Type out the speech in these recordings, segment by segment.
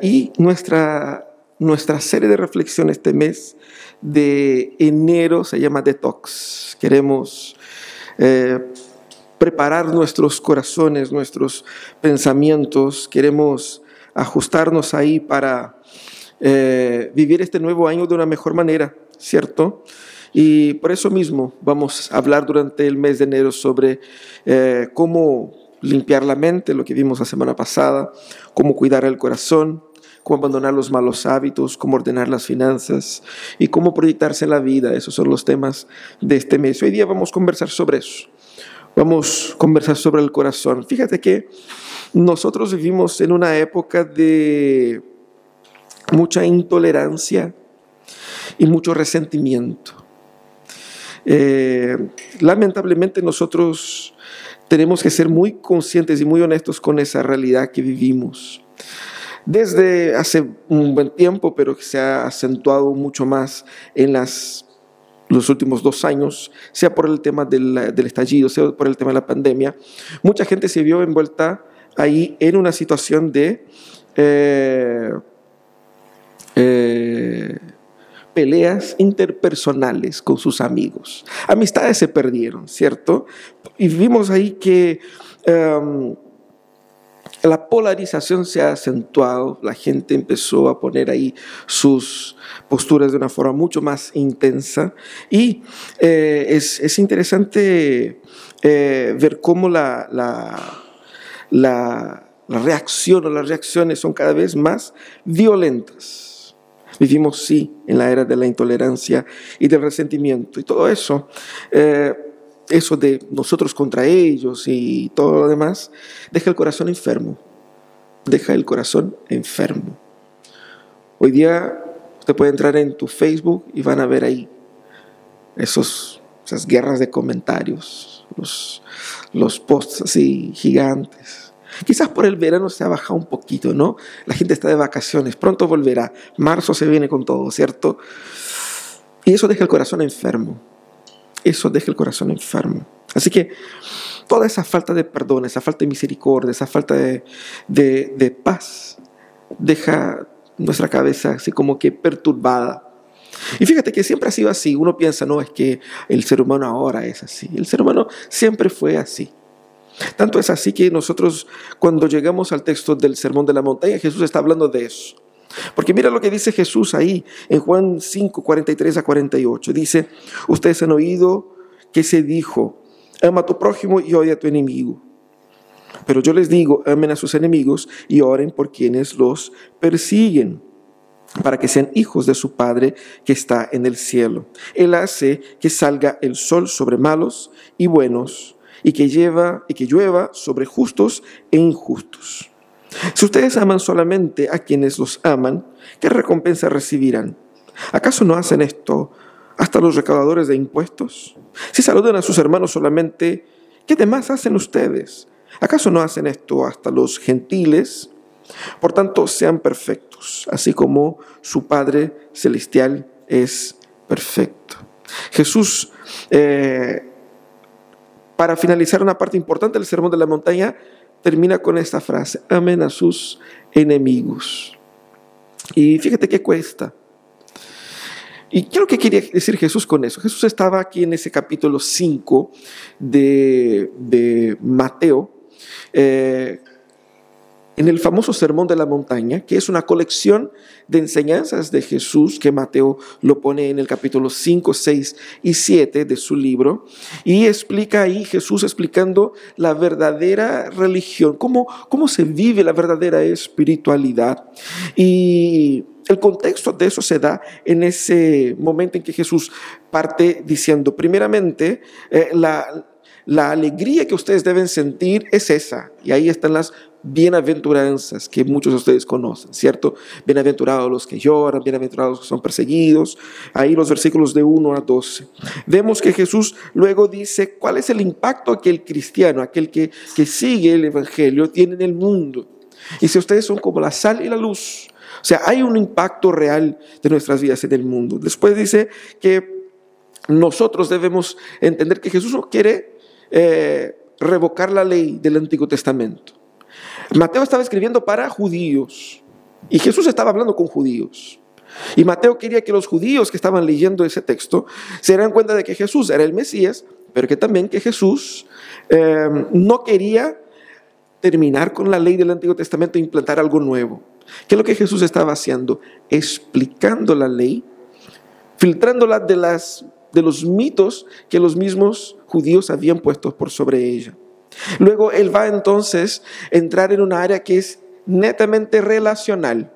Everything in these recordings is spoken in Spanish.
Eh, y nuestra, nuestra serie de reflexión este mes de enero se llama Detox. Queremos eh, preparar nuestros corazones, nuestros pensamientos, queremos ajustarnos ahí para eh, vivir este nuevo año de una mejor manera, ¿cierto? Y por eso mismo vamos a hablar durante el mes de enero sobre cómo limpiar la mente, lo que vimos la semana pasada, cómo cuidar el corazón, cómo abandonar los malos hábitos, cómo ordenar las finanzas y cómo proyectarse en la vida. Esos son los temas de este mes. Hoy día vamos a conversar sobre eso. Vamos a conversar sobre el corazón. Fíjate que nosotros vivimos en una época de mucha intolerancia y mucho resentimiento. Eh, lamentablemente nosotros tenemos que ser muy conscientes y muy honestos con esa realidad que vivimos. Desde hace un buen tiempo, pero que se ha acentuado mucho más en las, los últimos dos años, sea por el tema del, estallido, sea por el tema de la pandemia, mucha gente se vio envuelta ahí en una situación de... Eh, eh, peleas interpersonales con sus amigos. Amistades se perdieron, ¿cierto? Y vimos ahí que em, la polarización se ha acentuado, la gente empezó a poner ahí sus posturas de una forma mucho más intensa y eh, es, interesante eh, ver cómo la, la, la, la reacción o las reacciones son cada vez más violentas. Vivimos, sí, en la era de la intolerancia y del resentimiento. Y todo eso, eh, eso de nosotros contra ellos y todo lo demás, deja el corazón enfermo. Deja el corazón enfermo. Hoy día usted puede entrar en tu Facebook y van a ver ahí esos, esas guerras de comentarios, los, los posts así gigantes Quizás por el verano se ha bajado un poquito, ¿no? La gente está de vacaciones, pronto volverá. Marzo se viene con todo, ¿cierto? Y eso deja el corazón enfermo. Eso deja el corazón enfermo. Así que toda esa falta de perdón, esa falta de misericordia, esa falta de, de paz, deja nuestra cabeza así como que perturbada. Y fíjate que siempre ha sido así. Uno piensa, no, es que el ser humano ahora es así. El ser humano siempre fue así. Tanto es así que nosotros cuando llegamos al texto del Sermón de la Montaña, Jesús está hablando de eso. Porque mira lo que dice Jesús ahí en Juan 5, 43 a 48. Dice, ustedes han oído que se dijo, ama a tu prójimo y odia a tu enemigo. Pero yo les digo, amen a sus enemigos y oren por quienes los persiguen, para que sean hijos de su Padre que está en el cielo. Él hace que salga el sol sobre malos y buenos y que, lleva, y que llueva sobre justos e injustos. Si ustedes aman solamente a quienes los aman, ¿qué recompensa recibirán? ¿Acaso no hacen esto hasta los recaudadores de impuestos? Si saludan a sus hermanos solamente, ¿qué demás hacen ustedes? ¿Acaso no hacen esto hasta los gentiles? Por tanto, sean perfectos, así como su Padre Celestial es perfecto. Jesús eh, para finalizar una parte importante del Sermón de la Montaña, termina con esta frase, amen a sus enemigos. Y fíjate qué cuesta. ¿Y lo que quería decir Jesús con eso? Jesús estaba aquí en ese capítulo 5 de, de Mateo, eh, en el famoso Sermón de la Montaña, que es una colección de enseñanzas de Jesús, que Mateo lo pone en el capítulo 5, 6 y 7 de su libro, y explica ahí Jesús explicando la verdadera religión, cómo, cómo se vive la verdadera espiritualidad. Y el contexto de eso se da en ese momento en que Jesús parte diciendo, primeramente, eh, la, la alegría que ustedes deben sentir es esa. Y ahí están las bienaventuranzas que muchos de ustedes conocen, ¿cierto? Bienaventurados los que lloran, bienaventurados los que son perseguidos. Ahí los versículos de 1 a 12. Vemos que Jesús luego dice cuál es el impacto que el cristiano, aquel que, que sigue el Evangelio, tiene en el mundo. Y si ustedes son como la sal y la luz, o sea, hay un impacto real de nuestras vidas en el mundo. Después dice que nosotros debemos entender que Jesús no quiere eh, revocar la ley del Antiguo Testamento. Mateo estaba escribiendo para judíos, Y Jesús estaba hablando con judíos. Y Mateo quería que los judíos que estaban leyendo ese texto se dieran cuenta de que Jesús era el Mesías, pero que también que Jesús eh, no quería terminar con la ley del Antiguo Testamento e implantar algo nuevo. ¿Qué es lo que Jesús estaba haciendo? Explicando la ley, filtrándola de, las, de los mitos que los mismos judíos habían puesto por sobre ella. Luego él va entonces a entrar en una área que es netamente relacional.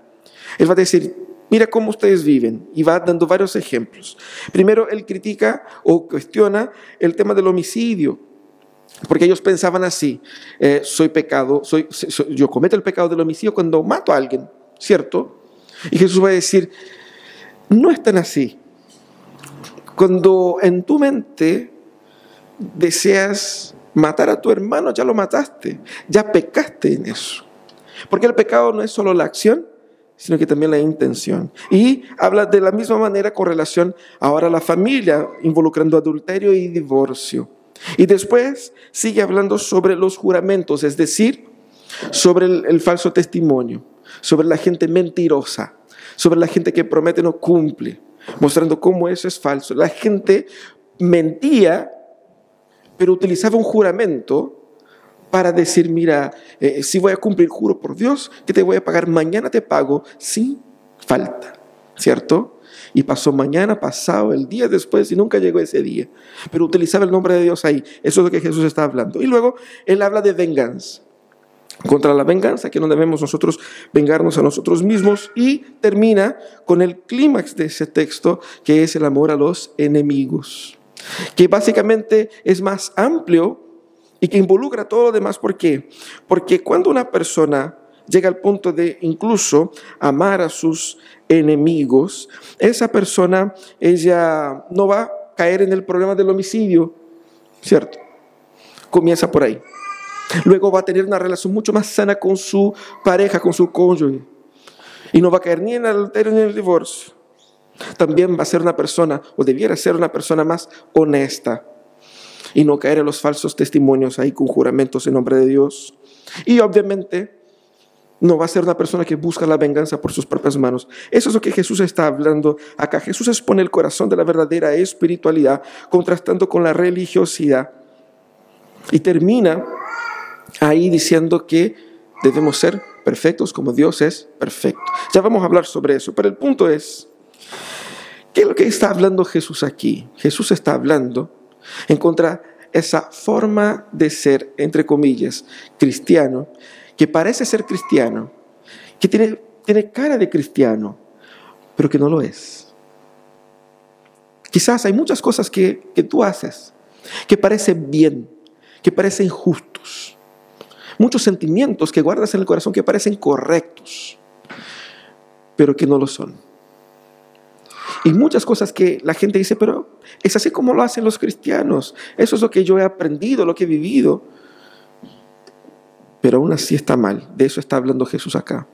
Él va a decir, mira cómo ustedes viven y va dando varios ejemplos. Primero, él critica o cuestiona el tema del homicidio, porque ellos pensaban así, eh, soy pecado, soy, yo cometo el pecado del homicidio cuando mato a alguien, ¿cierto? Y Jesús va a decir, no es tan así. Cuando en tu mente deseas matar a tu hermano, ya lo mataste, ya pecaste en eso. Porque el pecado no es solo la acción, sino que también la intención. Y habla de la misma manera con relación ahora a la familia, involucrando adulterio y divorcio. Y después sigue hablando sobre los juramentos, es decir, sobre el, falso testimonio, sobre la gente mentirosa, sobre la gente que promete no cumple, mostrando cómo eso es falso. La gente mentía, pero utilizaba un juramento para decir, mira, eh, si voy a cumplir, juro por Dios que te voy a pagar, mañana te pago sin falta, ¿cierto? Y pasó mañana, pasado, el día después y nunca llegó ese día. Pero utilizaba el nombre de Dios ahí. Eso es lo que Jesús está hablando. Y luego él habla de venganza. Contra la venganza, que no debemos nosotros vengarnos a nosotros mismos. Y termina con el clímax de ese texto, que es el amor a los enemigos. Que básicamente es más amplio y que involucra todo lo demás. ¿Por qué? Porque cuando una persona llega al punto de incluso amar a sus enemigos, esa persona, ella no va a caer en el problema del homicidio, ¿cierto? Comienza por ahí. Luego va a tener una relación mucho más sana con su pareja, con su cónyuge. Y no va a caer ni en el adulterio ni en el divorcio. También va a ser una persona, o debiera ser una persona más honesta y no caer en los falsos testimonios ahí con juramentos en nombre de Dios. Y obviamente no va a ser una persona que busca la venganza por sus propias manos. Eso es lo que Jesús está hablando acá. Jesús expone el corazón de la verdadera espiritualidad contrastando con la religiosidad. Y termina ahí diciendo que debemos ser perfectos como Dios es perfecto. Ya vamos a hablar sobre eso, pero el punto es, ¿qué es lo que está hablando Jesús aquí? Jesús está hablando en contra esa forma de ser, entre comillas, cristiano, que parece ser cristiano, que tiene, tiene cara de cristiano, pero que no lo es. Quizás hay muchas cosas que, que tú haces que parecen bien, que parecen justos. Muchos sentimientos que guardas en el corazón que parecen correctos, pero que no lo son. Y muchas cosas que la gente dice, pero es así como lo hacen los cristianos. Eso es lo que yo he aprendido, lo que he vivido. Pero aún así está mal. De eso está hablando Jesús acá.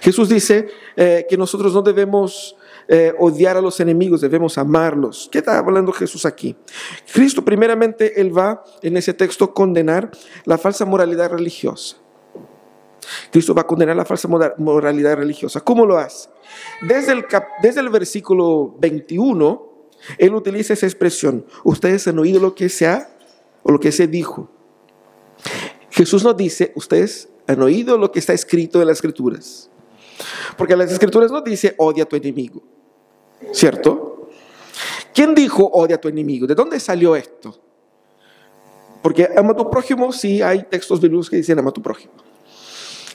Jesús dice eh, que nosotros no debemos eh, odiar a los enemigos, debemos amarlos. ¿Qué está hablando Jesús aquí? Cristo primeramente, Él va en ese texto condenar la falsa moralidad religiosa. Cristo va a condenar la falsa moralidad religiosa. ¿Cómo lo hace? Desde el, desde el versículo 21, él utiliza esa expresión. Ustedes han oído lo que se ha o lo que se dijo. Jesús nos dice, ustedes han oído lo que está escrito en las escrituras. Porque las escrituras no dice odia a tu enemigo. ¿Cierto? ¿Quién dijo odia a tu enemigo? ¿De dónde salió esto? Porque ama a tu prójimo, sí hay textos bíblicos que dicen ama a tu prójimo.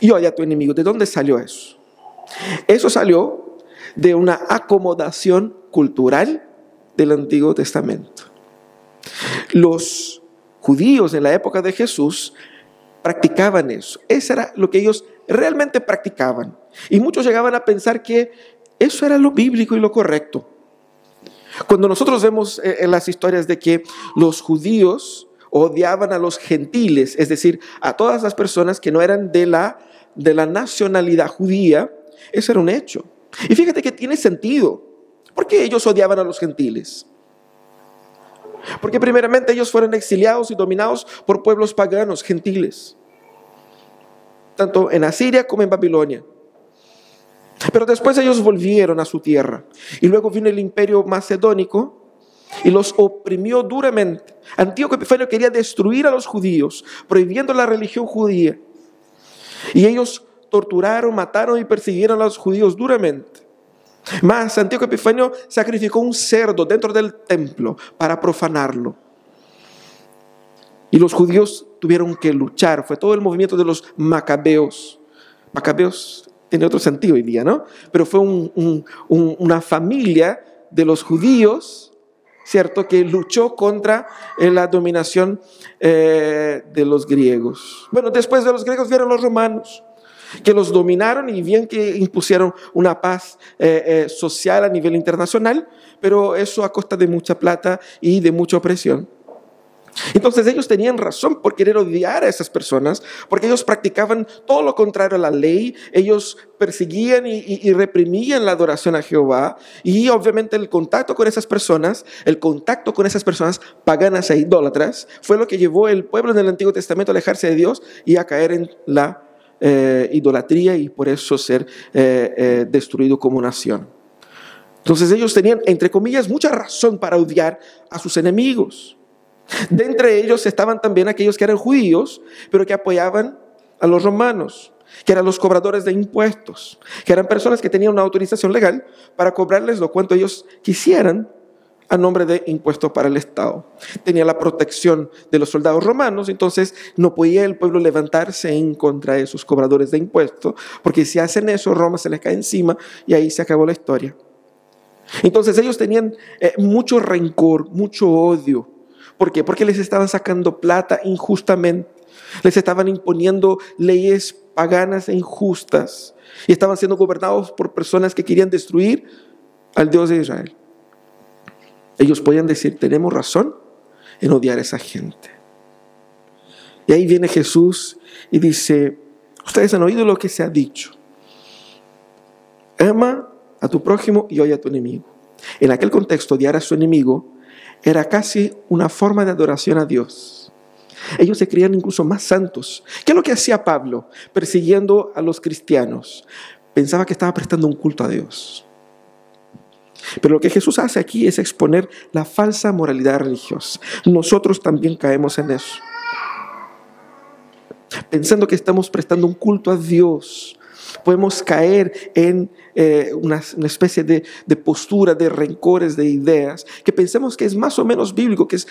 Y odia a tu enemigo. ¿De dónde salió eso? Eso salió de una acomodación cultural del Antiguo Testamento. Los judíos en la época de Jesús practicaban eso. Eso era lo que ellos realmente practicaban. Y muchos llegaban a pensar que eso era lo bíblico y lo correcto. Cuando nosotros vemos eh, en las historias de que los judíos odiaban a los gentiles, es decir, a todas las personas que no eran de la, de la nacionalidad judía, eso era un hecho. Y fíjate que tiene sentido. ¿Por qué ellos odiaban a los gentiles? Porque primeramente ellos fueron exiliados y dominados por pueblos paganos, gentiles, tanto en Asiria como en Babilonia. Pero después ellos volvieron a su tierra. Y luego vino el imperio macedónico y los oprimió duramente. Antíoco Epifanio quería destruir a los judíos, prohibiendo la religión judía. Y ellos torturaron, mataron y persiguieron a los judíos duramente. Más, Antíoco Epifanio sacrificó un cerdo dentro del templo para profanarlo. Y los judíos tuvieron que luchar. Fue todo el movimiento de los macabeos. Macabeos tiene otro sentido hoy día, ¿no? Pero fue una familia de los judíos, ¿cierto?, que luchó contra eh, la dominación eh, de los griegos. Bueno, después de los griegos vieron los romanos que los dominaron y bien que impusieron una paz eh, social a nivel internacional, pero eso a costa de mucha plata y de mucha opresión. Entonces ellos tenían razón por querer odiar a esas personas, porque ellos practicaban todo lo contrario a la ley, ellos perseguían y, reprimían la adoración a Jehová, y obviamente el contacto con esas personas, el contacto con esas personas paganas e idólatras, fue lo que llevó el pueblo en el Antiguo Testamento a alejarse de Dios y a caer en la eh, idolatría y por eso ser eh, eh, destruido como nación. Entonces ellos tenían, entre comillas, mucha razón para odiar a sus enemigos. De entre ellos estaban también aquellos que eran judíos, pero que apoyaban a los romanos, que eran los cobradores de impuestos, que eran personas que tenían una autorización legal para cobrarles lo cuanto ellos quisieran a nombre de impuestos para el Estado. Tenía la protección de los soldados romanos, entonces no podía el pueblo levantarse en contra de esos cobradores de impuestos, porque si hacen eso, Roma se les cae encima y ahí se acabó la historia. Entonces ellos tenían eh, mucho rencor, mucho odio ¿Por qué? Porque les estaban sacando plata injustamente. Les estaban imponiendo leyes paganas e injustas. Y estaban siendo gobernados por personas que querían destruir al Dios de Israel. Ellos podían decir, tenemos razón en odiar a esa gente. Y ahí viene Jesús y dice, ustedes han oído lo que se ha dicho. Ama a tu prójimo y oye a tu enemigo. En aquel contexto, odiar a su enemigo era casi una forma de adoración a Dios. Ellos se creían incluso más santos. ¿Qué es lo que hacía Pablo persiguiendo a los cristianos? Pensaba que estaba prestando un culto a Dios. Pero lo que Jesús hace aquí es exponer la falsa moralidad religiosa. Nosotros también caemos en eso. Pensando que estamos prestando un culto a Dios, podemos caer en eh, una, especie de, postura, de rencores, de ideas, que pensamos que es más o menos bíblico, que es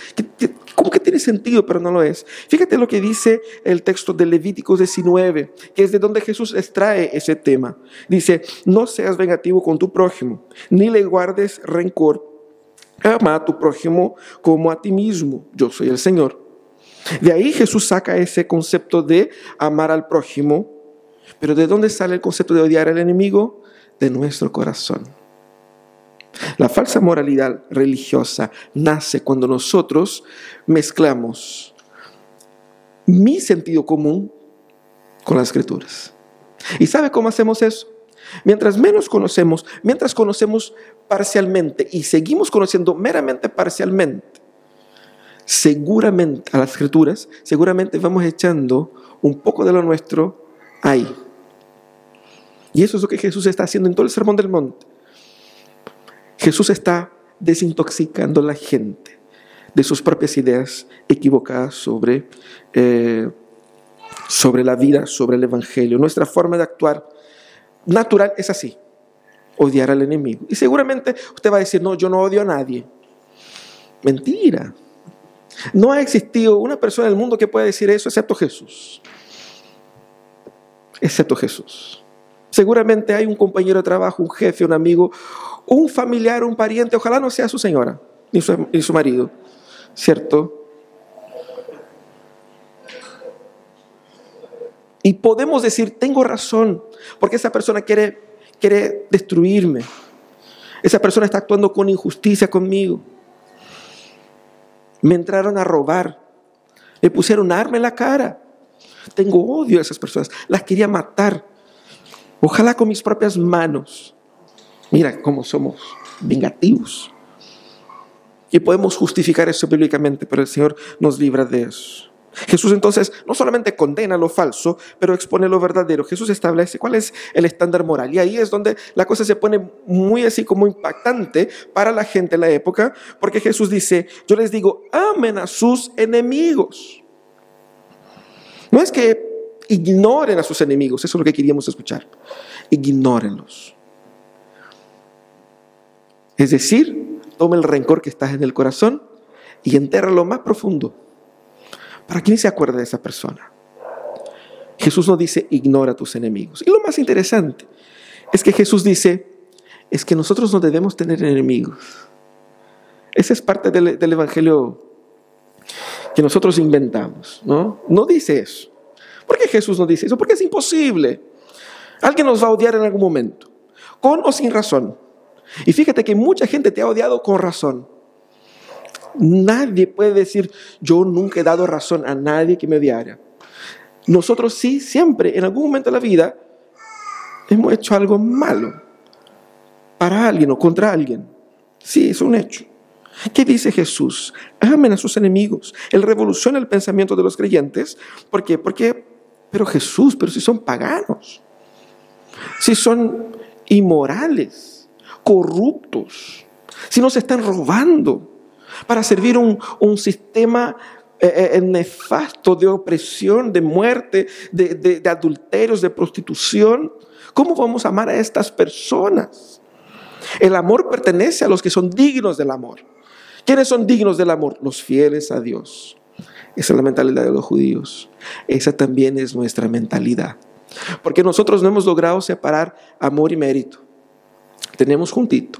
como que tiene sentido, pero no lo es. Fíjate lo que dice el texto de Levíticos 19, que es de donde Jesús extrae ese tema. Dice, no seas vengativo con tu prójimo, ni le guardes rencor. Ama a tu prójimo como a ti mismo. Yo soy el Señor. De ahí Jesús saca ese concepto de amar al prójimo pero ¿de dónde sale el concepto de odiar al enemigo? De nuestro corazón. La falsa moralidad religiosa nace cuando nosotros mezclamos mi sentido común con las escrituras. ¿Y sabe cómo hacemos eso? Mientras menos conocemos, mientras conocemos parcialmente y seguimos conociendo meramente parcialmente, seguramente a las escrituras, seguramente vamos echando un poco de lo nuestro ahí. Y eso es lo que Jesús está haciendo en todo el Sermón del Monte. Jesús está desintoxicando a la gente de sus propias ideas equivocadas sobre, eh, sobre la vida, sobre el Evangelio. Nuestra forma de actuar natural es así, odiar al enemigo. Y seguramente usted va a decir, no, yo no odio a nadie. Mentira. No ha existido una persona en el mundo que pueda decir eso excepto Jesús. Excepto Jesús. Seguramente hay un compañero de trabajo, un jefe, un amigo, un familiar, un pariente, ojalá no sea su señora ni su, ni su marido, ¿cierto? Y podemos decir, tengo razón, porque esa persona quiere, quiere destruirme. Esa persona está actuando con injusticia conmigo. Me entraron a robar. Me pusieron arma en la cara. Tengo odio a esas personas. Las quería matar. Ojalá con mis propias manos. Mira cómo somos vengativos. Y podemos justificar eso bíblicamente, pero el Señor nos libra de eso. Jesús entonces no solamente condena lo falso, pero expone lo verdadero. Jesús establece cuál es el estándar moral. Y ahí es donde la cosa se pone muy así como impactante para la gente en la época, porque Jesús dice, yo les digo, amen a sus enemigos. No es que ignoren a sus enemigos, eso es lo que queríamos escuchar. Ignórenlos. Es decir, tome el rencor que está en el corazón y lo más profundo ¿Para quién se acuerda de esa persona? Jesús no dice ignora a tus enemigos. Y lo más interesante es que Jesús dice, es que nosotros no debemos tener enemigos. Esa es parte del, del Evangelio que nosotros inventamos, ¿no? No dice eso. ¿Por qué Jesús no dice eso? Porque es imposible. Alguien nos va a odiar en algún momento, con o sin razón. Y fíjate que mucha gente te ha odiado con razón. Nadie puede decir, yo nunca he dado razón a nadie que me odiara. Nosotros sí, siempre, en algún momento de la vida, hemos hecho algo malo para alguien o contra alguien. Sí, es un hecho. ¿Qué dice Jesús? Amen a sus enemigos. Él revoluciona el pensamiento de los creyentes. ¿Por qué? Porque, pero Jesús, pero si son paganos, si son inmorales, corruptos, si nos están robando, para servir un, sistema eh, eh, nefasto de opresión, de muerte, de, de, adulterios, de prostitución. ¿Cómo vamos a amar a estas personas? El amor pertenece a los que son dignos del amor. ¿Quiénes son dignos del amor? Los fieles a Dios. Esa es la mentalidad de los judíos. Esa también es nuestra mentalidad. Porque nosotros no hemos logrado separar amor y mérito. Tenemos juntito.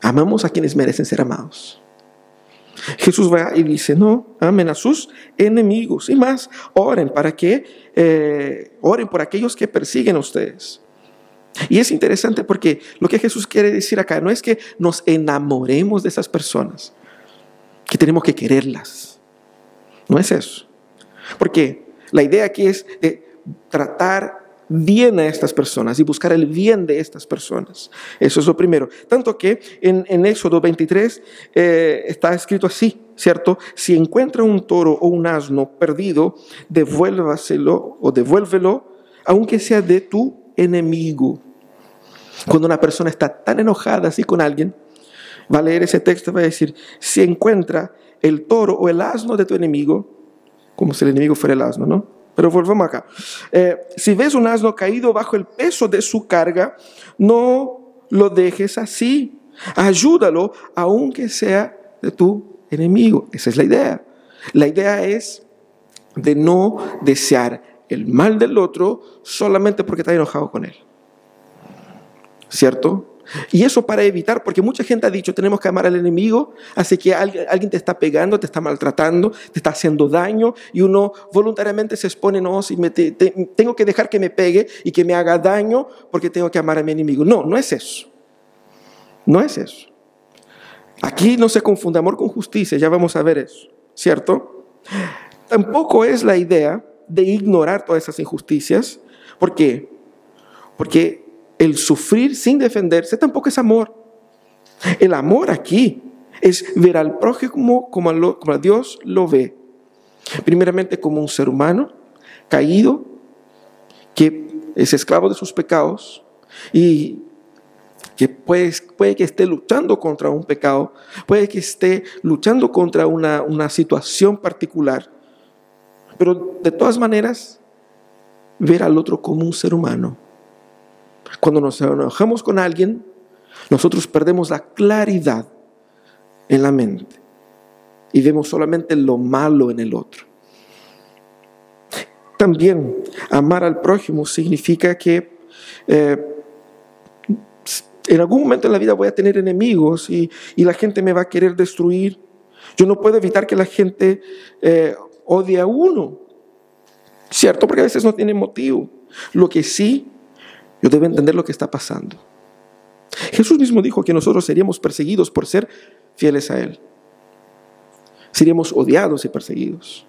Amamos a quienes merecen ser amados. Jesús va y dice, no, amen a sus enemigos y más, oren para que, eh, oren por aquellos que persiguen a ustedes. Y es interesante porque lo que Jesús quiere decir acá no es que nos enamoremos de esas personas, que tenemos que quererlas. No es eso. Porque la idea aquí es tratar bien a estas personas y buscar el bien de estas personas. Eso es lo primero. Tanto que en, Éxodo 23 eh, está escrito así, ¿cierto? Si encuentra un toro o un asno perdido, devuélvaselo o devuélvelo, aunque sea de tu enemigo. Cuando una persona está tan enojada así con alguien, va a leer ese texto y va a decir, si encuentra el toro o el asno de tu enemigo, como si el enemigo fuera el asno, ¿no? Pero volvamos acá. Eh, si ves un asno caído bajo el peso de su carga, no lo dejes así. Ayúdalo, aunque sea de tu enemigo. Esa es la idea. La idea es de no desear el mal del otro solamente porque está enojado con él. ¿Cierto? Y eso para evitar, porque mucha gente ha dicho, tenemos que amar al enemigo, así que alguien, te está pegando, te está maltratando, te está haciendo daño, y uno voluntariamente se expone, no, si me tengo que dejar que me pegue y que me haga daño porque tengo que amar a mi enemigo. No, no es eso. No es eso. Aquí no se confunde amor con justicia, ya vamos a ver eso, ¿cierto? Tampoco es la idea de ignorar todas esas injusticias. ¿Por qué? Porque el sufrir sin defenderse tampoco es amor. El amor aquí es ver al prójimo como, a Dios lo ve. Primeramente como un ser humano caído, que es esclavo de sus pecados y que puede, puede, que esté luchando contra un pecado, puede que esté luchando contra una, una situación particular, pero de todas maneras, ver al otro como un ser humano cuando nos enojamos con alguien, nosotros perdemos la claridad en la mente y vemos solamente lo malo en el otro. También amar al prójimo significa que eh, en algún momento en la vida voy a tener enemigos y, la gente me va a querer destruir. Yo no puedo evitar que la gente eh, odie a uno, ¿cierto? Porque a veces no tiene motivo. Lo que sí yo debo entender lo que está pasando. Jesús mismo dijo que nosotros seríamos perseguidos por ser fieles a Él. Seríamos odiados y perseguidos.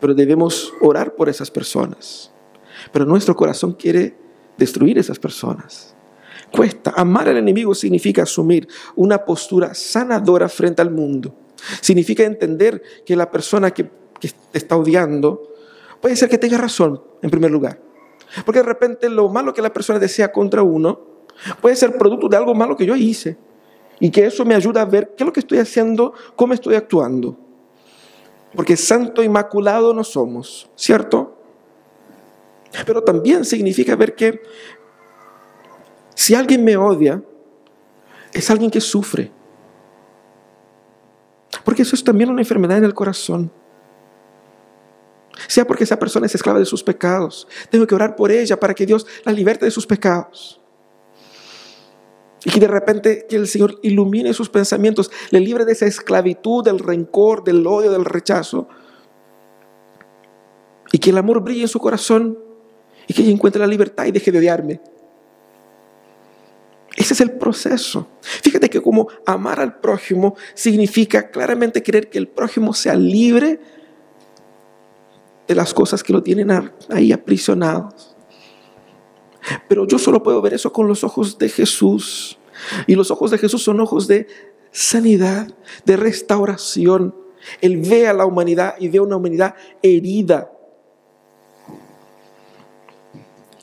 Pero debemos orar por esas personas. Pero nuestro corazón quiere destruir esas personas. Cuesta. Amar al enemigo significa asumir una postura sanadora frente al mundo. Significa entender que la persona que, que está odiando, puede ser que tenga razón, en primer lugar. Porque de repente lo malo que la persona desea contra uno puede ser producto de algo malo que yo hice. Y que eso me ayuda a ver qué es lo que estoy haciendo, cómo estoy actuando. Porque santo inmaculado no somos, ¿cierto? Pero también significa ver que si alguien me odia, es alguien que sufre. Porque eso es también una enfermedad en el corazón. Sea porque esa persona es esclava de sus pecados. Tengo que orar por ella para que Dios la liberte de sus pecados. Y que de repente que el Señor ilumine sus pensamientos, le libre de esa esclavitud, del rencor, del odio, del rechazo. Y que el amor brille en su corazón y que ella encuentre la libertad y deje de odiarme. Ese es el proceso. Fíjate que como amar al prójimo significa claramente querer que el prójimo sea libre de las cosas que lo tienen ahí aprisionados. Pero yo solo puedo ver eso con los ojos de Jesús. Y los ojos de Jesús son ojos de sanidad, de restauración. Él ve a la humanidad y ve una humanidad herida.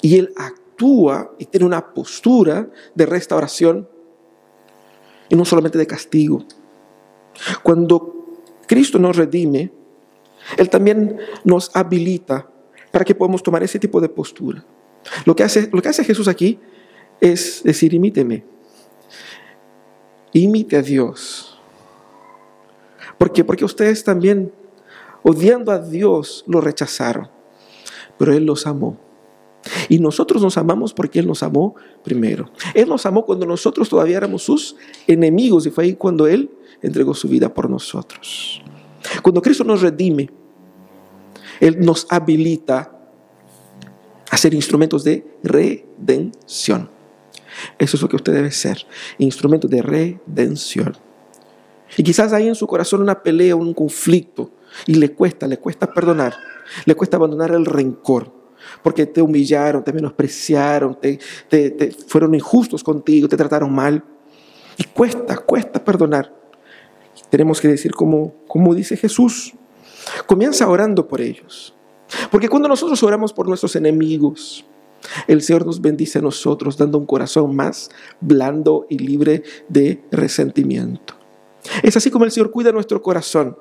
Y Él actúa y tiene una postura de restauración y no solamente de castigo. Cuando Cristo nos redime, Él también nos habilita para que podamos tomar ese tipo de postura. Lo que hace, lo que hace Jesús aquí es decir, imíteme. Imite a Dios. ¿Por qué? Porque ustedes también, odiando a Dios, lo rechazaron. Pero Él los amó. Y nosotros nos amamos porque Él nos amó primero. Él nos amó cuando nosotros todavía éramos sus enemigos y fue ahí cuando Él entregó su vida por nosotros. Cuando Cristo nos redime, Él nos habilita a ser instrumentos de redención. Eso es lo que usted debe ser, instrumento de redención. Y quizás hay en su corazón una pelea, un conflicto, y le cuesta, le cuesta perdonar, le cuesta abandonar el rencor porque te humillaron, te menospreciaron, te, fueron injustos contigo, te trataron mal. Y cuesta, cuesta perdonar. Tenemos que decir como, como dice Jesús, comienza orando por ellos. Porque cuando nosotros oramos por nuestros enemigos, el Señor nos bendice a nosotros dando un corazón más blando y libre de resentimiento. Es así como el Señor cuida nuestro corazón.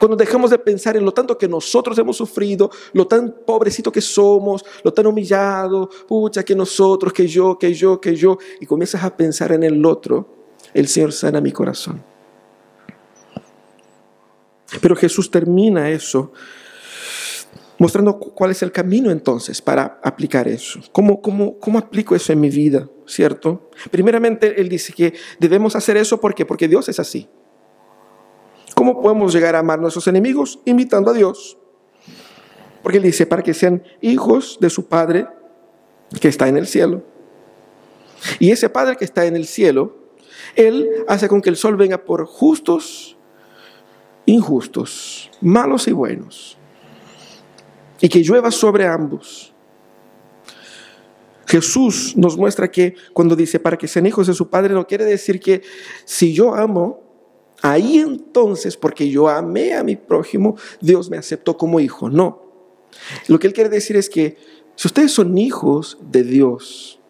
Cuando dejamos de pensar en lo tanto que nosotros hemos sufrido, lo tan pobrecito que somos, lo tan humillado, pucha, que nosotros, que yo, que yo, que yo, y comienzas a pensar en el otro, el Señor sana mi corazón. Pero Jesús termina eso mostrando cuál es el camino entonces para aplicar eso. ¿Cómo, cómo, cómo aplico eso en mi vida? ¿Cierto? Primeramente, Él dice que debemos hacer eso porque, porque Dios es así. ¿Cómo podemos llegar a amar a nuestros enemigos? Invitando a Dios. Porque Él dice, para que sean hijos de su Padre que está en el cielo. Y ese Padre que está en el cielo, Él hace con que el sol venga por justos, injustos, malos y buenos. Y que llueva sobre ambos. Jesús nos muestra que cuando dice para que sean hijos de su Padre, no quiere decir que si yo amo, Ahí entonces, porque yo amé a mi prójimo, Dios me aceptó como hijo. No. Lo que él quiere decir es que si ustedes son hijos de Dios,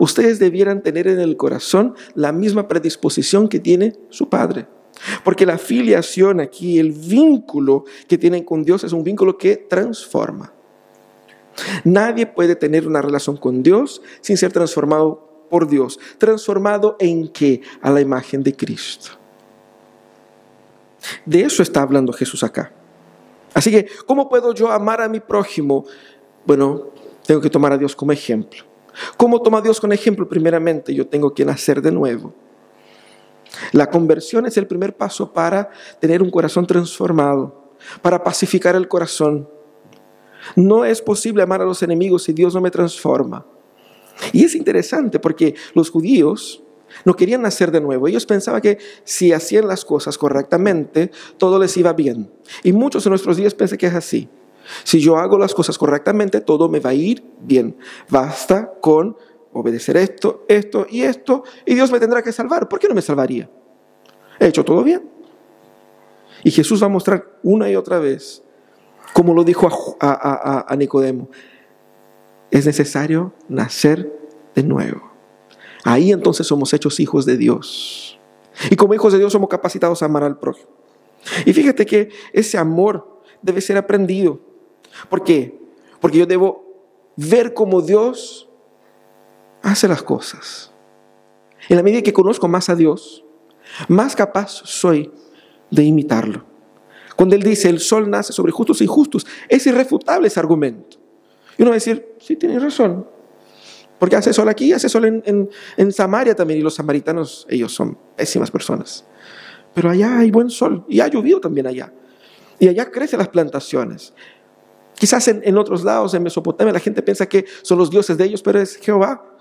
ustedes debieran tener en el corazón la misma predisposición que tiene su padre. Porque la filiación aquí, el vínculo que tienen con Dios es un vínculo que transforma. Nadie puede tener una relación con Dios sin ser transformado por Dios. ¿Transformado en qué? A la imagen de Cristo. De eso está hablando Jesús acá. Así que, ¿cómo puedo yo amar a mi prójimo? Bueno, tengo que tomar a Dios como ejemplo. ¿Cómo toma a Dios como ejemplo? Primeramente, yo tengo que nacer de nuevo. La conversión es el primer paso para tener un corazón transformado, para pacificar el corazón. No es posible amar a los enemigos si Dios no me transforma. Y es interesante porque los judíos no querían nacer de nuevo. Ellos pensaban que si hacían las cosas correctamente, todo les iba bien. Y muchos en nuestros días piensan que es así. Si yo hago las cosas correctamente, todo me va a ir bien. Basta con obedecer esto, esto y esto, y Dios me tendrá que salvar. ¿Por qué no me salvaría? He hecho todo bien. Y Jesús va a mostrar una y otra vez como lo dijo a, a Nicodemo, es necesario nacer de nuevo. Ahí entonces somos hechos hijos de Dios. Y como hijos de Dios somos capacitados a amar al prójimo. Y fíjate que ese amor debe ser aprendido. ¿Por qué? Porque yo debo ver cómo Dios hace las cosas. En la medida que conozco más a Dios, más capaz soy de imitarlo. Cuando Él dice, el sol nace sobre justos e injustos, es irrefutable ese argumento. Y uno va a decir, sí, tiene razón. Porque hace sol aquí, hace sol en, en, Samaria también, y los samaritanos, ellos son pésimas personas. Pero allá hay buen sol, y ha llovido también allá. Y allá crecen las plantaciones. Quizás en, en, otros lados, en Mesopotamia, la gente piensa que son los dioses de ellos, pero es Jehová.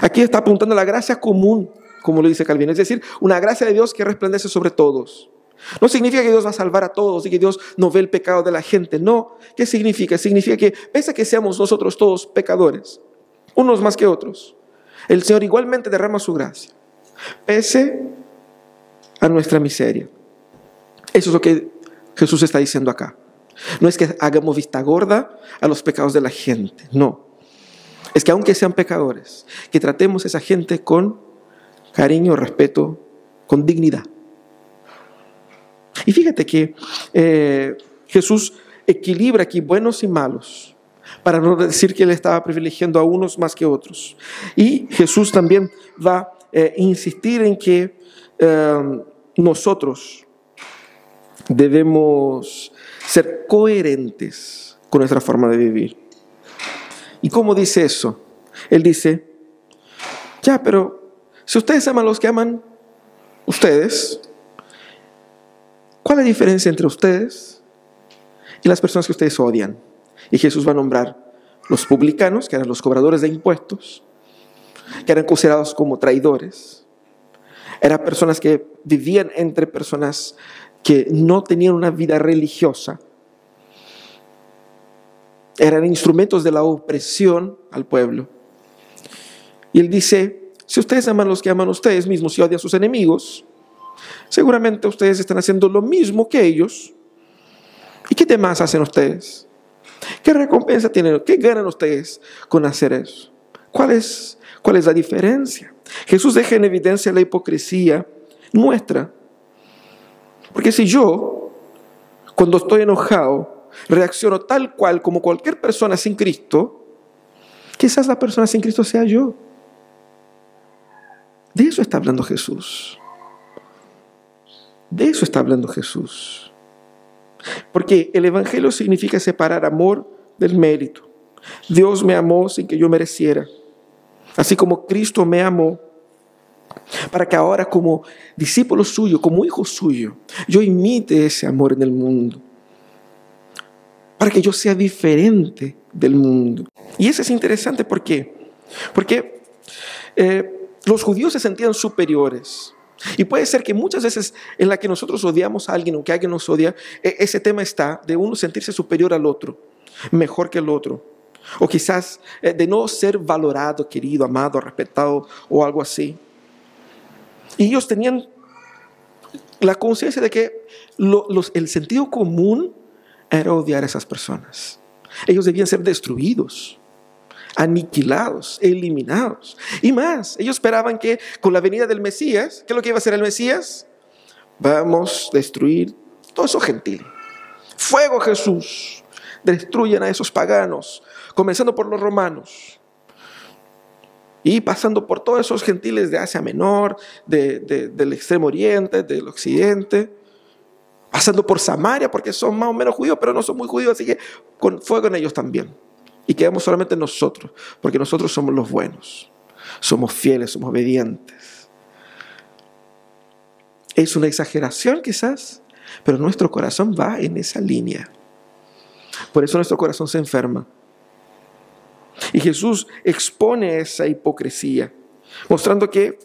Aquí está apuntando a la gracia común, como lo dice Calvino, es decir, una gracia de Dios que resplandece sobre todos. No significa que Dios va a salvar a todos y que Dios no ve el pecado de la gente. No. ¿Qué significa? Significa que pese a que seamos nosotros todos pecadores, unos más que otros, el Señor igualmente derrama su gracia, pese a nuestra miseria. Eso es lo que Jesús está diciendo acá. No es que hagamos vista gorda a los pecados de la gente, no. Es que aunque sean pecadores, que tratemos a esa gente con cariño, respeto, con dignidad. Y fíjate que eh, Jesús equilibra aquí buenos y malos, para no decir que él estaba privilegiando a unos más que otros. Y Jesús también va a eh, insistir en que eh, nosotros debemos ser coherentes con nuestra forma de vivir. ¿Y cómo dice eso? Él dice, ya, pero si ustedes aman a los que aman ustedes, ¿Cuál es la diferencia entre ustedes y las personas que ustedes odian? Y Jesús va a nombrar los publicanos, que eran los cobradores de impuestos, que eran considerados como traidores. Eran personas que vivían entre personas que no tenían una vida religiosa. Eran instrumentos de la opresión al pueblo. Y él dice, si ustedes aman los que aman a ustedes mismos y odian a sus enemigos, Seguramente ustedes están haciendo lo mismo que ellos. ¿Y qué demás hacen ustedes? ¿Qué recompensa tienen? ¿Qué ganan ustedes con hacer eso? ¿Cuál es, cuál es la diferencia? Jesús deja en evidencia la hipocresía nuestra. Porque si yo, cuando estoy enojado, reacciono tal cual como cualquier persona sin Cristo, quizás la persona sin Cristo sea yo. De eso está hablando Jesús. De eso está hablando Jesús. Porque el Evangelio significa separar amor del mérito. Dios me amó sin que yo mereciera. Así como Cristo me amó, para que ahora como discípulo suyo, como hijo suyo, yo imite ese amor en el mundo. Para que yo sea diferente del mundo. Y eso es interesante, ¿por qué? Porque eh, los judíos se sentían superiores. Y puede ser que muchas veces en la que nosotros odiamos a alguien o que alguien nos odia, e-, ese tema está de uno sentirse superior al otro, mejor que el otro. O quizás eh, de no ser valorado, querido, amado, respetado o algo así. Y ellos tenían la conciencia de que el sentido común era odiar a esas personas. Ellos debían ser destruidos aniquilados, eliminados. Y más, ellos esperaban que con la venida del Mesías, ¿qué es lo que iba a hacer el Mesías? Vamos a destruir todo eso gentil. Fuego Jesús. Destruyen a esos paganos, comenzando por los romanos. Y pasando por todos esos gentiles de Asia Menor, del Extremo Oriente, del Occidente, pasando por Samaria, porque son más o menos judíos, pero no son muy judíos, así que con fuego en ellos también y quedamos solamente nosotros, porque nosotros somos los buenos, somos fieles, somos obedientes. Es una exageración quizás, pero nuestro corazón va en esa línea. Por eso nuestro corazón se enferma. Y Jesús expone esa hipocresía, mostrando que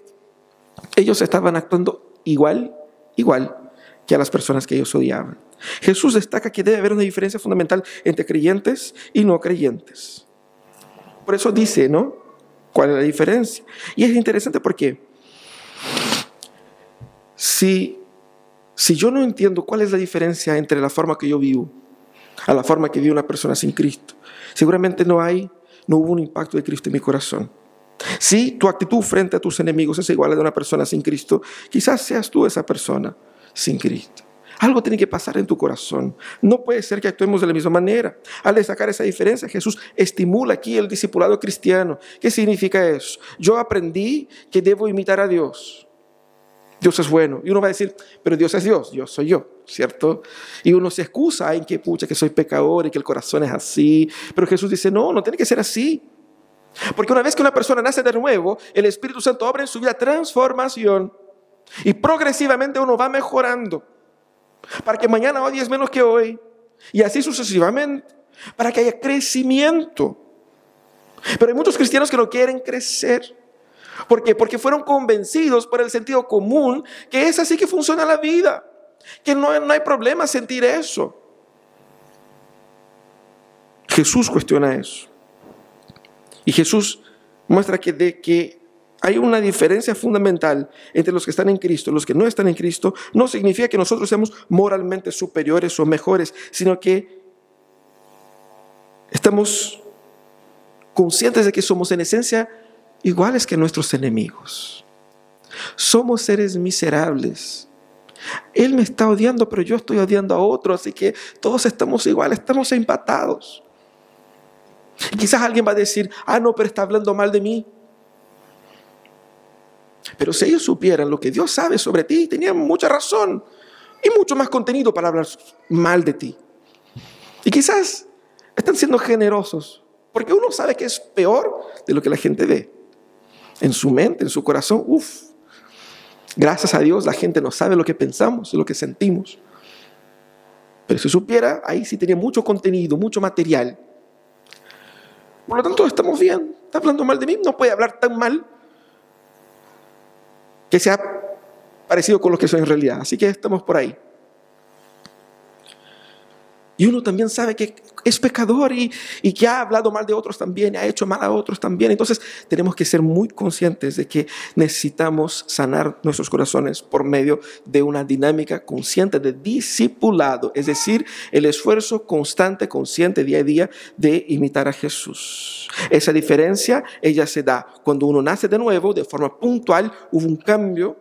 ellos estaban actuando igual, igual que a las personas que ellos odiaban. Jesús destaca que debe haber una diferencia fundamental entre creyentes y no creyentes. Por eso dice, ¿no? ¿Cuál es la diferencia? Y es interesante porque si, si yo no entiendo cuál es la diferencia entre la forma que yo vivo a la forma que vive una persona sin Cristo. Seguramente no hay, no hubo un impacto de Cristo en mi corazón. Si tu actitud frente a tus enemigos es igual a de una persona sin Cristo, quizás seas tú esa persona sin Cristo. Algo tiene que pasar en tu corazón. No puede ser que actuemos de la misma manera. Al destacar esa diferencia, Jesús estimula aquí el discipulado cristiano. ¿Qué significa eso? Yo aprendí que debo imitar a Dios. Dios es bueno. Y uno va a decir, pero Dios es Dios, yo soy yo, ¿cierto? Y uno se excusa en que, pucha, que soy pecador y que el corazón es así. Pero Jesús dice, no, no tiene que ser así. Porque una vez que una persona nace de nuevo, el Espíritu Santo obra en su vida transformación. Y progresivamente uno va mejorando. Para que mañana odies menos que hoy. Y así sucesivamente. Para que haya crecimiento. Pero hay muchos cristianos que no quieren crecer. ¿Por qué? Porque fueron convencidos por el sentido común que es así que funciona la vida, que no, no hay problema sentir eso. Jesús cuestiona eso. Y Jesús muestra que, de, que hay una diferencia fundamental entre los que están en Cristo y los que no están en Cristo. No significa que nosotros seamos moralmente superiores o mejores, sino que estamos conscientes de que somos en esencia iguales que nuestros enemigos. Somos seres miserables. Él me está odiando, pero yo estoy odiando a otro, así que todos estamos iguales, estamos empatados. quizás alguien va a decir, ah, no, pero está hablando mal de mí. Pero si ellos supieran lo que Dios sabe sobre ti, tenían mucha razón y mucho más contenido para hablar mal de ti. Y quizás están siendo generosos, porque uno sabe que es peor de lo que la gente ve en su mente, en su corazón, uff, gracias a Dios la gente no sabe lo que pensamos, lo que sentimos. Pero si supiera, ahí sí tenía mucho contenido, mucho material. Por lo tanto, estamos bien. Está hablando mal de mí, no puede hablar tan mal que sea parecido con lo que soy en realidad. Así que estamos por ahí. Y uno también sabe que es pecador y, que ha hablado mal de otros también, ha hecho mal a otros también. Entonces tenemos que ser muy conscientes de que necesitamos sanar nuestros corazones por medio de una dinámica consciente de discipulado, es decir, el esfuerzo constante, consciente día a día de imitar a Jesús. Esa diferencia, ella se da cuando uno nace de nuevo, de forma puntual, hubo un cambio,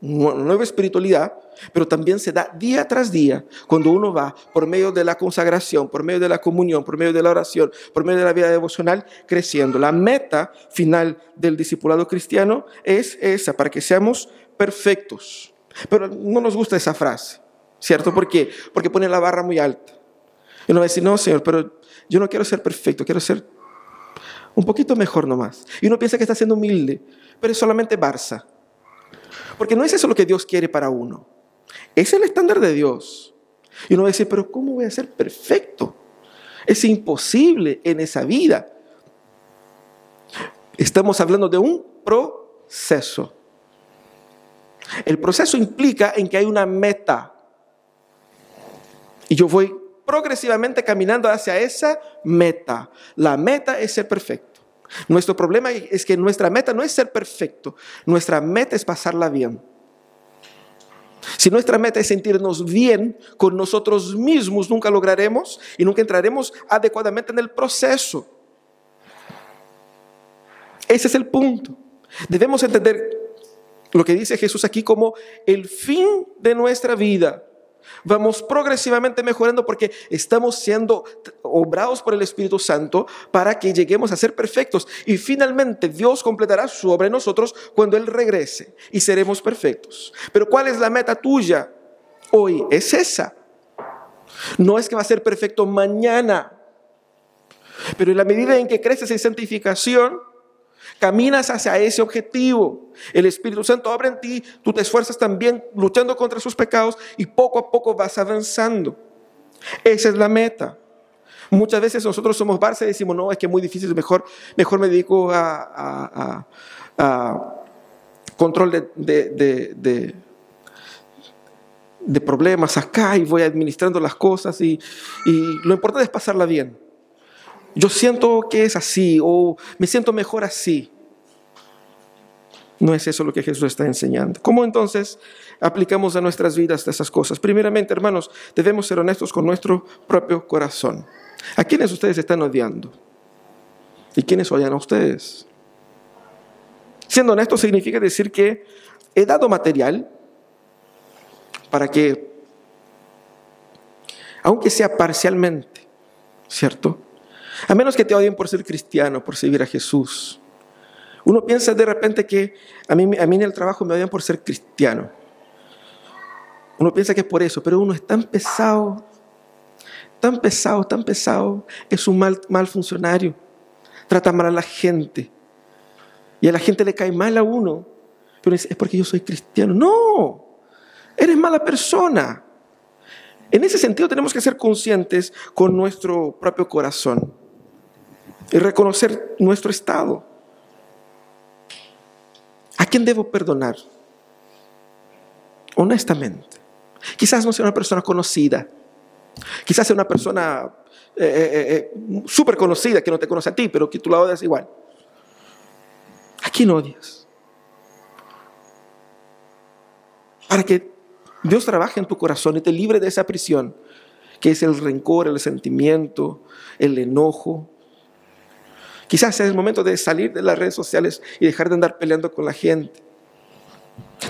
una nueva espiritualidad, pero también se da día tras día cuando uno va por medio de la consagración, por medio de la comunión, por medio de la oración, por medio de la vida devocional, creciendo. La meta final del discipulado cristiano es esa, para que seamos perfectos. Pero no nos gusta esa frase, ¿cierto? ¿Por qué? Porque pone la barra muy alta. Y uno va a decir, no, Señor, pero yo no quiero ser perfecto, quiero ser un poquito mejor nomás. Y uno piensa que está siendo humilde, pero es solamente Barça. Porque no es eso lo que Dios quiere para uno. Es el estándar de Dios. Y uno va a decir, pero ¿cómo voy a ser perfecto? Es imposible en esa vida. Estamos hablando de un proceso. El proceso implica en que hay una meta. Y yo voy progresivamente caminando hacia esa meta. La meta es ser perfecto. Nuestro problema es que nuestra meta no es ser perfecto. Nuestra meta es pasarla bien. Si nuestra meta es sentirnos bien con nosotros mismos, nunca lograremos y nunca entraremos adecuadamente en el proceso. Ese es el punto. Debemos entender lo que dice Jesús aquí como el fin de nuestra vida Vamos progresivamente mejorando porque estamos siendo obrados por el Espíritu Santo para que lleguemos a ser perfectos. Y finalmente Dios completará su obra en nosotros cuando Él regrese y seremos perfectos. Pero ¿cuál es la meta tuya hoy? Es esa. No es que va a ser perfecto mañana. Pero en la medida en que creces en santificación, Caminas hacia ese objetivo. El Espíritu Santo obra en ti, tú te esfuerzas también luchando contra sus pecados y poco a poco vas avanzando. Esa es la meta. Muchas veces nosotros somos Barça y decimos, no, es que es muy difícil, mejor, mejor me dedico a, control de, de, problemas acá y voy administrando las cosas y lo importante es pasarla bien yo siento que es así o me siento mejor así. No es eso lo que Jesús está enseñando. ¿Cómo entonces aplicamos a nuestras vidas esas cosas? Primeramente, hermanos, debemos ser honestos con nuestro propio corazón. ¿A quiénes ustedes están odiando? ¿Y quiénes odian a ustedes? Siendo honesto significa decir que he dado material para que, aunque sea parcialmente, ¿cierto? A menos que te odien por ser cristiano, por seguir a Jesús. Uno piensa de repente que a mí, a mí en el trabajo me odian por ser cristiano. Uno piensa que es por eso, pero uno es tan pesado, tan pesado, tan pesado, es un mal, funcionario. Trata mal a la gente. Y a la gente le cae mal a uno. Pero es porque yo soy cristiano. No, eres mala persona. En ese sentido tenemos que ser conscientes con nuestro propio corazón y reconocer nuestro estado. ¿A quién debo perdonar? Honestamente. Quizás no sea una persona conocida. Quizás sea una persona eh, eh, eh, súper conocida que no te conoce a ti, pero que tú la odias igual. ¿A quién odias? Para que Dios trabaje en tu corazón y te libre de esa prisión, que es el rencor, el sentimiento, el enojo, Quizás sea el momento de salir de las redes sociales y dejar de andar peleando con la gente.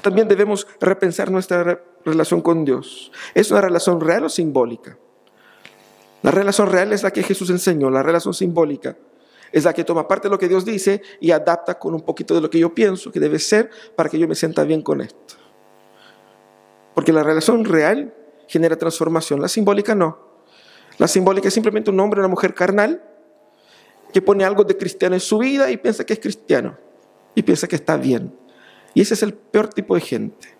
También debemos repensar nuestra relación con Dios. ¿Es una relación real o simbólica? La relación real es la que Jesús enseñó, la relación simbólica es la que toma parte de lo que Dios dice y adapta con un poquito de lo que yo pienso que debe ser para que yo me sienta bien con esto. Porque la relación real genera transformación, la simbólica no. La simbólica es simplemente un hombre o una mujer carnal que pone algo de cristiano en su vida y piensa que es cristiano y piensa que está bien. Y ese es el peor tipo de gente.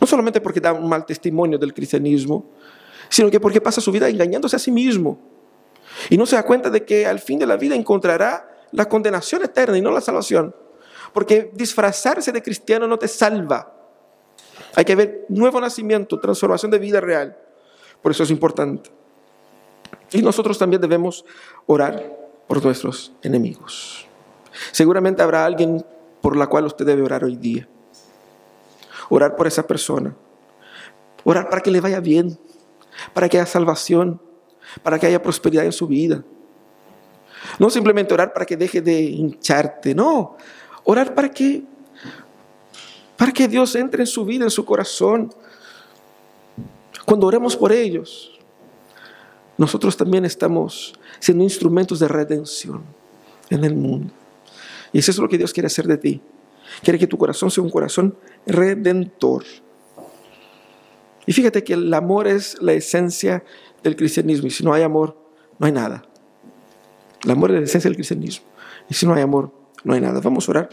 No solamente porque da un mal testimonio del cristianismo, sino que porque pasa su vida engañándose a sí mismo. Y no se da cuenta de que al fin de la vida encontrará la condenación eterna y no la salvación. Porque disfrazarse de cristiano no te salva. Hay que ver nuevo nacimiento, transformación de vida real. Por eso es importante. Y nosotros también debemos orar por nuestros enemigos. Seguramente habrá alguien por la cual usted debe orar hoy día. Orar por esa persona. Orar para que le vaya bien, para que haya salvación, para que haya prosperidad en su vida. No simplemente orar para que deje de hincharte, no. Orar para que para que Dios entre en su vida, en su corazón. Cuando oremos por ellos, nosotros también estamos siendo instrumentos de redención en el mundo. Y eso es lo que Dios quiere hacer de ti. Quiere que tu corazón sea un corazón redentor. Y fíjate que el amor es la esencia del cristianismo. Y si no hay amor, no hay nada. El amor es la esencia del cristianismo. Y si no hay amor, no hay nada. Vamos a orar.